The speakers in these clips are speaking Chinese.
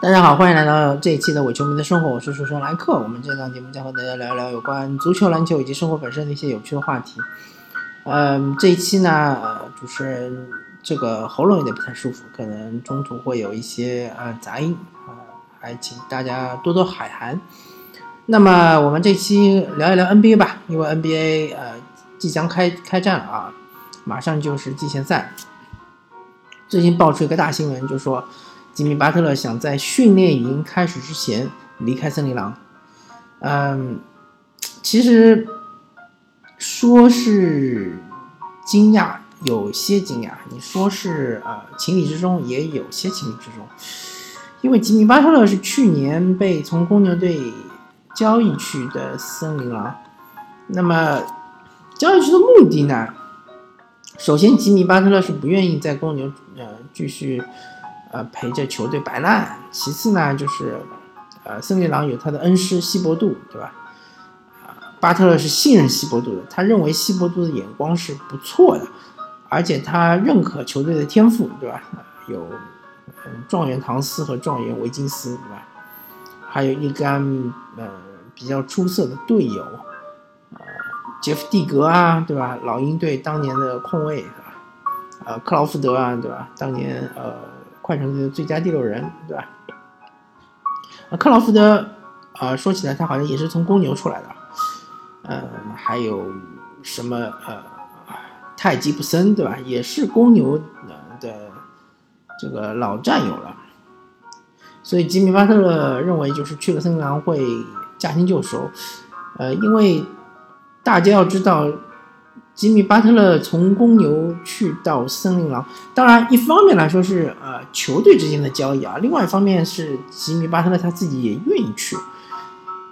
大家好，欢迎来到这一期的伪球迷的生活，我是主持人莱克。我们这档节目将和大家聊一聊有关足球、篮球以及生活本身的一些有趣的话题。嗯，这一期呢，呃，主持人这个喉咙有点不太舒服，可能中途会有一些呃杂音啊，还请大家多多海涵。那么我们这期聊一聊 NBA 吧，因为 NBA 呃即将开开战了啊，马上就是季前赛。最近爆出一个大新闻，就说。吉米·巴特勒想在训练营开始之前离开森林狼。嗯，其实说是惊讶，有些惊讶；你说是呃情理之中，也有些情理之中。因为吉米·巴特勒是去年被从公牛队交易去的森林狼。那么交易去的目的呢？首先，吉米·巴特勒是不愿意在公牛呃继续。呃，陪着球队摆烂。其次呢，就是，呃，森林狼有他的恩师希伯杜，对吧？啊，巴特勒是信任希伯杜的，他认为希伯杜的眼光是不错的，而且他认可球队的天赋，对吧？有，状元唐斯和状元维金斯，对吧？还有一干，呃，比较出色的队友，呃，杰夫蒂格啊，对吧？老鹰队当年的控卫，是吧？呃，克劳福德啊，对吧？当年，呃。快船队的最佳第六人，对吧？啊，克劳福德，啊，说起来他好像也是从公牛出来的，嗯，还有什么呃，泰吉布森，对吧？也是公牛的这个老战友了。所以吉米巴特勒认为，就是去了森林狼会驾轻就熟，呃，因为大家要知道。吉米·巴特勒从公牛去到森林狼，当然一方面来说是呃球队之间的交易啊，另外一方面是吉米·巴特勒他自己也愿意去。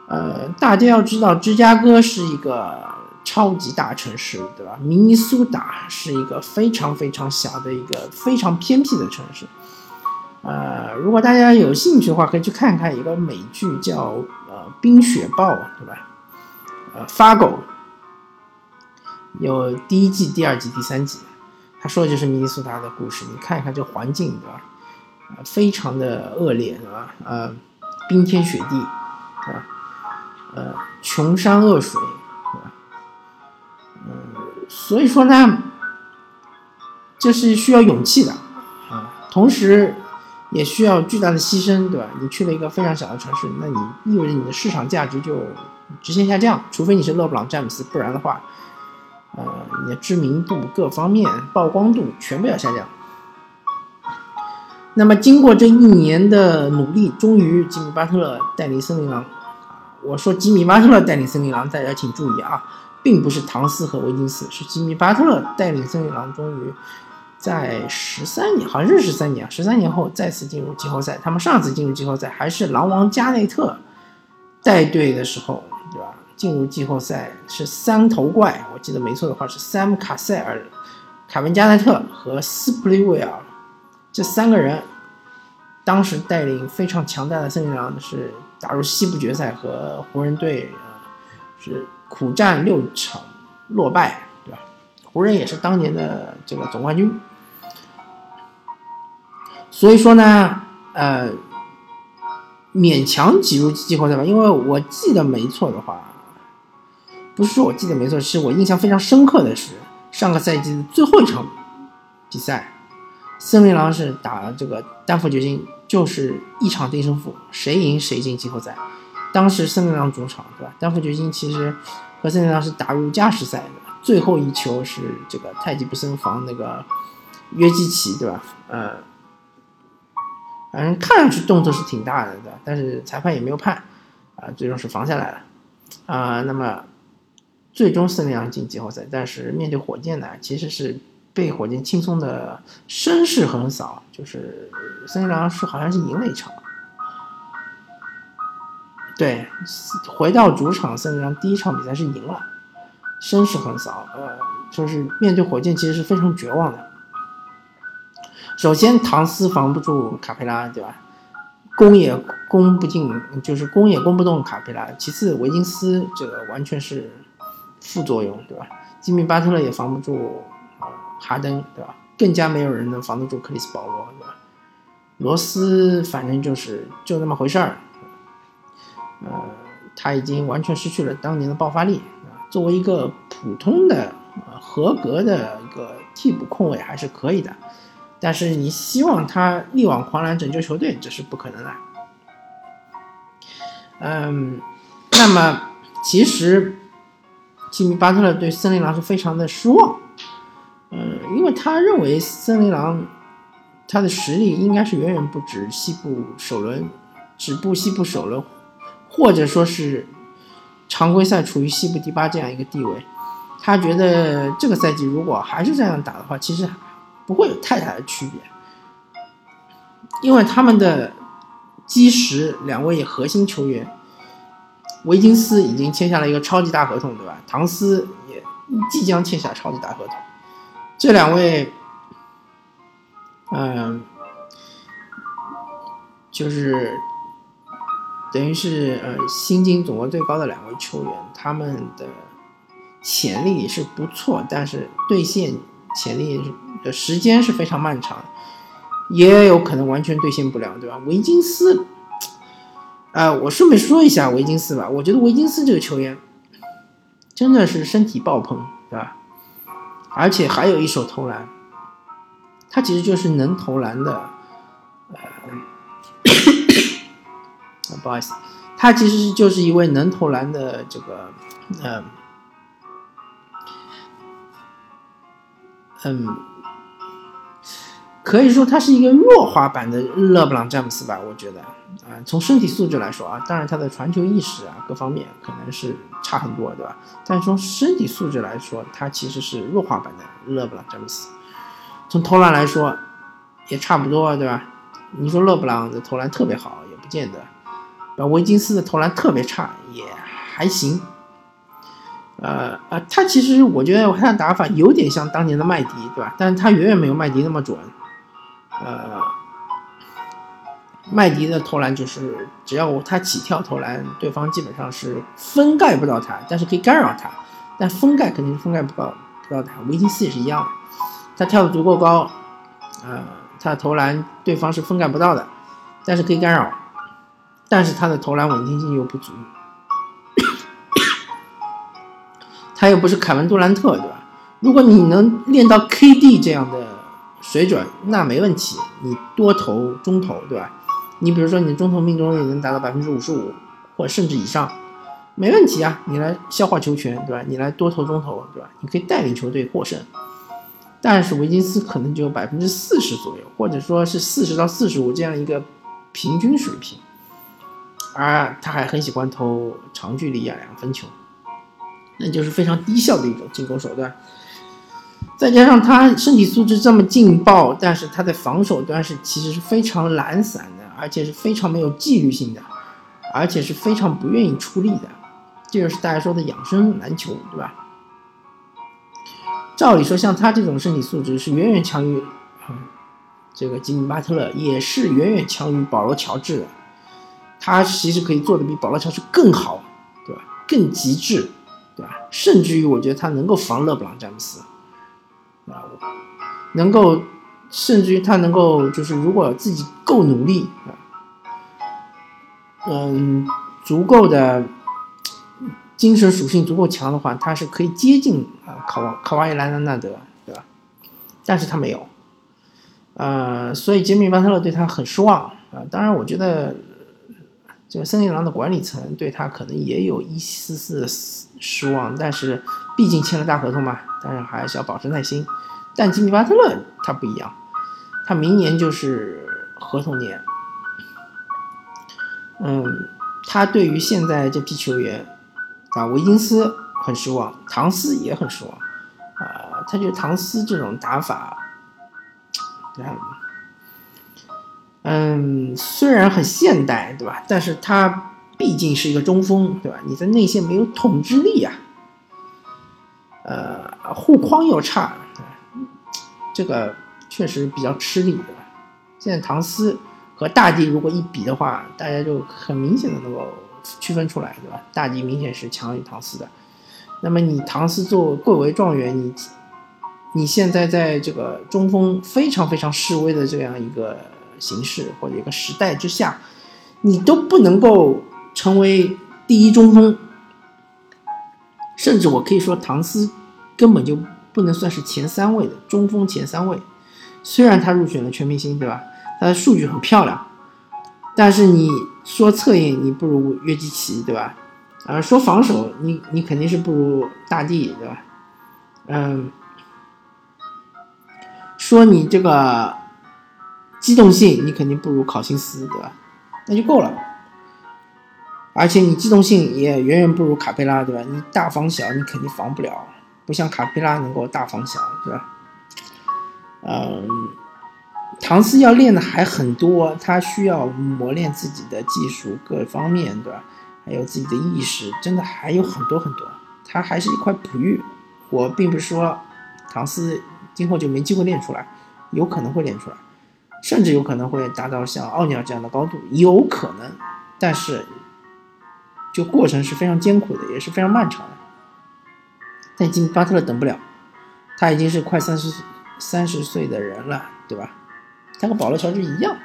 呃，大家要知道，芝加哥是一个超级大城市，对吧？明尼苏达是一个非常非常小的一个非常偏僻的城市。呃，如果大家有兴趣的话，可以去看看一个美剧叫呃《冰雪暴》，对吧？呃，发狗。有第一季、第二季、第三季，他说的就是明尼苏达的故事。你看一看这环境，对吧？啊，非常的恶劣，对吧？呃，冰天雪地，对吧？呃，穷山恶水，对吧？嗯，所以说呢，这是需要勇气的啊，同时也需要巨大的牺牲，对吧？你去了一个非常小的城市，那你意味着你的市场价值就直线下降，除非你是勒布朗·詹姆斯，不然的话。呃，你的知名度各方面曝光度全部要下降。那么，经过这一年的努力，终于吉米巴特勒带领森林狼，我说吉米巴特勒带领森林狼，大家请注意啊，并不是唐斯和维金斯，是吉米巴特勒带领森林狼，终于在十三年，好像是十三年，十三年后再次进入季后赛。他们上次进入季后赛还是狼王加内特带队的时候，对吧？进入季后赛是三头怪，我记得没错的话是山姆卡塞尔、凯文加内特和斯普利威尔这三个人，当时带领非常强大的森林狼是打入西部决赛和湖人队是苦战六场落败，对吧？湖人也是当年的这个总冠军，所以说呢，呃，勉强挤入季后赛吧，因为我记得没错的话。不是说我记得没错，是我印象非常深刻的是上个赛季的最后一场比赛，森林狼是打这个丹佛掘金，就是一场定胜负，谁赢谁进季后赛。当时森林狼主场，对吧？丹佛掘金其实和森林狼是打入加时赛的，最后一球是这个太极不森防那个约基奇，对吧？呃，反正看上去动作是挺大的，对吧？但是裁判也没有判，啊，最终是防下来了，啊，那么。最终森林狼进季后赛，但是面对火箭呢，其实是被火箭轻松的声势横扫，就是森林狼是好像是赢了一场，对，回到主场森林狼第一场比赛是赢了，声势横扫，呃，就是面对火箭其实是非常绝望的。首先唐斯防不住卡佩拉，对吧？攻也攻不进，就是攻也攻不动卡佩拉。其次维金斯这个完全是。副作用对吧？吉米巴特勒也防不住，哈登对吧？更加没有人能防得住克里斯保罗对吧？罗斯反正就是就那么回事儿，呃，他已经完全失去了当年的爆发力。作为一个普通的、合格的一个替补控卫还是可以的，但是你希望他力挽狂澜拯救球队，这是不可能的。嗯，那么其实吉米巴特勒对森林狼是非常的失望，嗯，因为他认为森林狼他的实力应该是远远不止西部首轮，止步西部首轮，或者说是常规赛处于西部第八这样一个地位。他觉得这个赛季如果还是这样打的话，其实不会有太大的区别，因为他们的。基石两位核心球员，维金斯已经签下了一个超级大合同，对吧？唐斯也即将签下超级大合同。这两位，嗯，就是等于是呃薪金总额最高的两位球员，他们的潜力是不错，但是兑现潜力的时间是非常漫长。也有可能完全兑现不了，对吧？维金斯，啊，我顺便说一下维金斯吧。我觉得维金斯这个球员真的是身体爆棚，对吧？而且还有一手投篮，他其实就是能投篮的，呃，不好意思，他其实就是一位能投篮的这个，嗯，嗯。可以说他是一个弱化版的勒布朗詹姆斯吧，我觉得啊，从身体素质来说啊，当然他的传球意识啊各方面可能是差很多，对吧？但是从身体素质来说，他其实是弱化版的勒布朗詹姆斯。从投篮来说，也差不多，对吧？你说勒布朗的投篮特别好，也不见得；把维金斯的投篮特别差，也还行。呃呃，他其实我觉得他的打法有点像当年的麦迪，对吧？但是他远远没有麦迪那么准。呃，麦迪的投篮就是只要他起跳投篮，对方基本上是封盖不到他，但是可以干扰他，但封盖肯定是封盖不到不到他。维金斯也是一样的，他跳的足够高，呃，他的投篮对方是封盖不到的，但是可以干扰，但是他的投篮稳定性又不足，他又不是凯文杜兰特，对吧？如果你能练到 KD 这样的。水准那没问题，你多投中投，对吧？你比如说你的中投命中率能达到百分之五十五，或甚至以上，没问题啊！你来消化球权，对吧？你来多投中投，对吧？你可以带领球队获胜。但是维金斯可能只有百分之四十左右，或者说是四十到四十五这样一个平均水平，而他还很喜欢投长距离啊两分球，那就是非常低效的一种进攻手段。再加上他身体素质这么劲爆，但是他在防守端是其实是非常懒散的，而且是非常没有纪律性的，而且是非常不愿意出力的，这就是大家说的养生篮球，对吧？照理说，像他这种身体素质是远远强于，嗯，这个吉米巴特勒，也是远远强于保罗乔治的。他其实可以做的比保罗乔治更好，对吧？更极致，对吧？甚至于我觉得他能够防勒布朗詹姆斯。啊，能够，甚至于他能够，就是如果自己够努力啊，嗯，足够的精神属性足够强的话，他是可以接近啊，卡瓦卡瓦伊莱纳德，对吧？但是他没有，呃，所以杰米巴特勒对他很失望啊。当然，我觉得这个森林狼的管理层对他可能也有一丝丝的失望，但是毕竟签了大合同嘛。但是还是要保持耐心，但吉米巴特勒他不一样，他明年就是合同年。嗯，他对于现在这批球员啊，维金斯很失望，唐斯也很失望啊。他觉得唐斯这种打法，嗯，嗯虽然很现代，对吧？但是他毕竟是一个中锋，对吧？你在内线没有统治力啊。呃，护框又差，这个确实比较吃力，对吧？现在唐斯和大帝如果一比的话，大家就很明显的能够区分出来，对吧？大帝明显是强于唐斯的。那么你唐斯做贵为状元，你你现在在这个中锋非常非常示威的这样一个形势或者一个时代之下，你都不能够成为第一中锋，甚至我可以说唐斯根本就不能算是前三位的中锋前三位。虽然他入选了全明星，对吧？他的数据很漂亮，但是你说策应，你不如约基奇，对吧？啊，说防守，你你肯定是不如大帝，对吧？嗯，说你这个机动性，你肯定不如考辛斯，对吧？那就够了。而且你机动性也远远不如卡佩拉，对吧？你大防小，你肯定防不了，不像卡佩拉能够大防小，对吧？嗯，唐斯要练的还很多，他需要磨练自己的技术各方面，对吧？还有自己的意识，真的还有很多很多。他还是一块璞玉。我并不是说唐斯今后就没机会练出来，有可能会练出来，甚至有可能会达到像奥尼尔这样的高度，有可能。但是，就过程是非常艰苦的，也是非常漫长的。但今巴特勒等不了，他已经是快三十三十岁的人了，对吧？他和保罗乔治一样。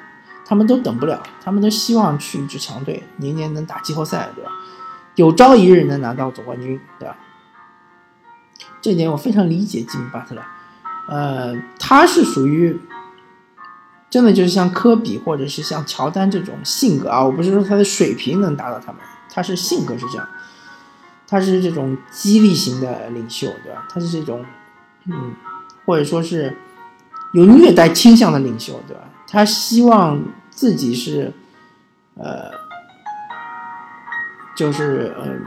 他们都等不了，他们都希望去一支强队，年年能打季后赛，对吧？有朝一日能拿到总冠军，对吧？这点我非常理解吉米巴特勒，呃，他是属于真的就是像科比或者是像乔丹这种性格啊，我不是说他的水平能达到他们，他是性格是这样，他是这种激励型的领袖，对吧？他是这种，嗯，或者说是有虐待倾向的领袖，对吧？他希望。自己是，呃，就是嗯，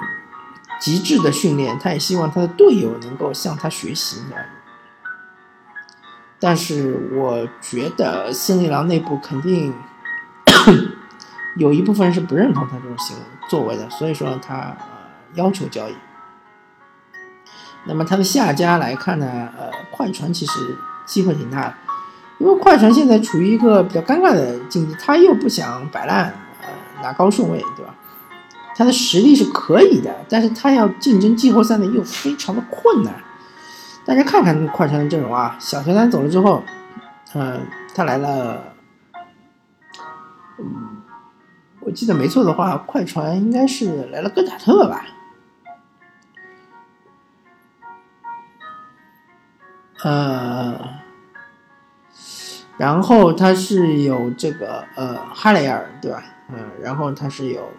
极致的训练，他也希望他的队友能够向他学习的。但是我觉得森林狼内部肯定有一部分是不认同他这种行为作为的，所以说他呃要求交易。那么他的下家来看呢，呃，快船其实机会挺大的。因为快船现在处于一个比较尴尬的境地，他又不想摆烂，呃，拿高顺位，对吧？他的实力是可以的，但是他要竞争季后赛呢，又非常的困难。大家看看快船的阵容啊，小乔丹走了之后，呃，他来了，嗯，我记得没错的话，快船应该是来了戈塔特吧？呃。然后他是有这个呃哈雷尔对吧？嗯，然后他是有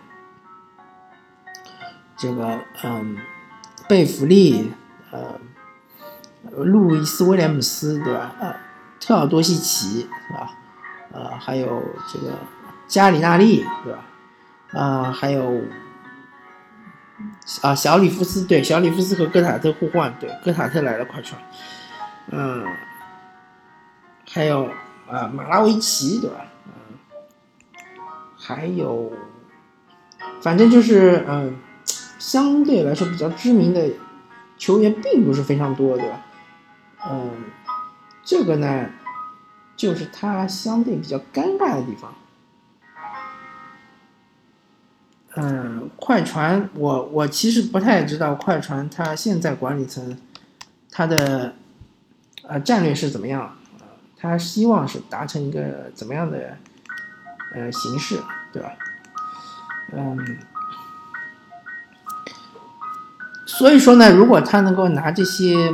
这个嗯贝弗利呃路易斯威廉姆斯对吧？呃特奥多西奇是吧？呃还有这个加里纳利对吧？啊还有啊小里夫斯对小里夫斯和戈塔特互换对戈塔特来了快船，嗯还有。啊，马拉维奇对吧？嗯，还有，反正就是嗯，相对来说比较知名的球员并不是非常多，对吧？嗯，这个呢，就是他相对比较尴尬的地方。嗯，快船，我我其实不太知道快船它现在管理层他的呃战略是怎么样。他希望是达成一个怎么样的呃形式，对吧？嗯，所以说呢，如果他能够拿这些，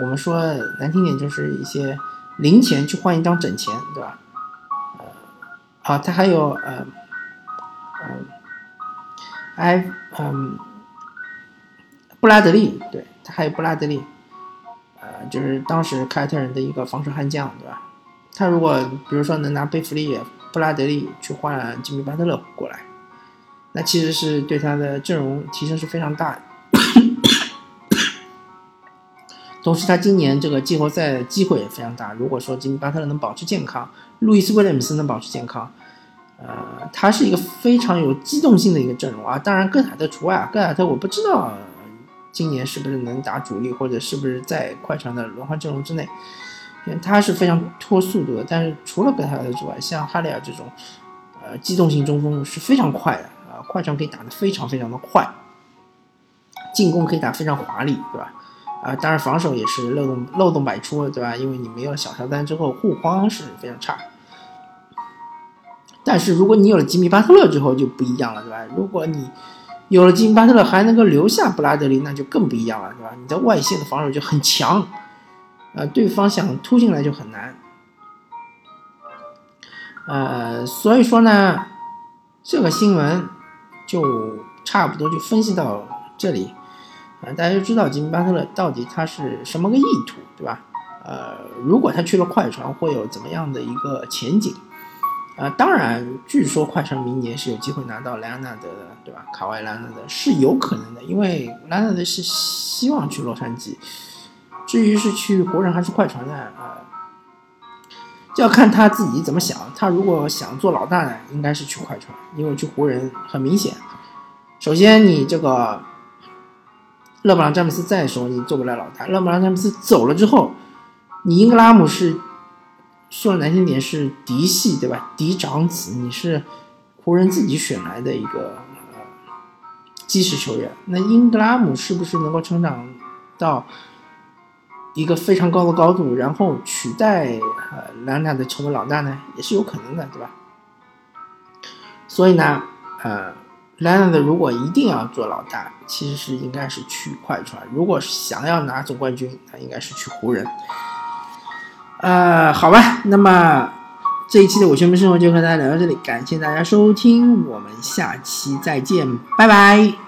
我们说难听点，就是一些零钱去换一张整钱，对吧？呃，好，他还有呃，嗯，埃，嗯，布拉德利，对他还有布拉德利。呃就是当时凯尔特人的一个防守悍将，对吧？他如果比如说能拿贝弗利、布拉德利去换吉米巴特勒过来，那其实是对他的阵容提升是非常大的。同时，他今年这个季后赛机会也非常大。如果说吉米巴特勒能保持健康，路易斯威廉姆斯能保持健康，呃，他是一个非常有机动性的一个阵容啊。当然，戈塔特除外啊，戈塔特我不知道。今年是不是能打主力，或者是不是在快船的轮换阵容之内？因为他是非常拖速度的。但是除了格塔特之外，像哈里尔这种，呃，机动性中锋是非常快的啊，快船可以打得非常非常的快，进攻可以打非常华丽，对吧？啊，当然防守也是漏洞漏洞百出，对吧？因为你没有小乔丹之后，护框是非常差。但是如果你有了吉米巴特勒之后就不一样了，对吧？如果你有了吉米巴特勒还能够留下布拉德利，那就更不一样了，对吧？你的外线的防守就很强，呃，对方想突进来就很难。呃，所以说呢，这个新闻就差不多就分析到这里，大家就知道吉米巴特勒到底他是什么个意图，对吧？呃，如果他去了快船，会有怎么样的一个前景？啊，当然，据说快船明年是有机会拿到莱昂纳德的，对吧？卡瓦伊·莱昂纳德是有可能的，因为莱昂纳德是希望去洛杉矶，至于是去湖人还是快船呢？啊，就要看他自己怎么想。他如果想做老大呢，应该是去快船，因为去湖人很明显。首先，你这个勒布朗·詹姆斯在的时候，你做不了老大；勒布朗·詹姆斯走了之后，你英格拉姆是。说难听点是嫡系对吧？嫡长子，你是湖人自己选来的一个呃基石球员。那英格拉姆是不是能够成长到一个非常高的高度，然后取代呃兰纳的成为老大呢？也是有可能的，对吧？所以呢，呃，兰纳的如果一定要做老大，其实是应该是去快船；如果想要拿总冠军，那应该是去湖人。呃，好吧，那么这一期的我全民生活就和大家聊到这里，感谢大家收听，我们下期再见，拜拜。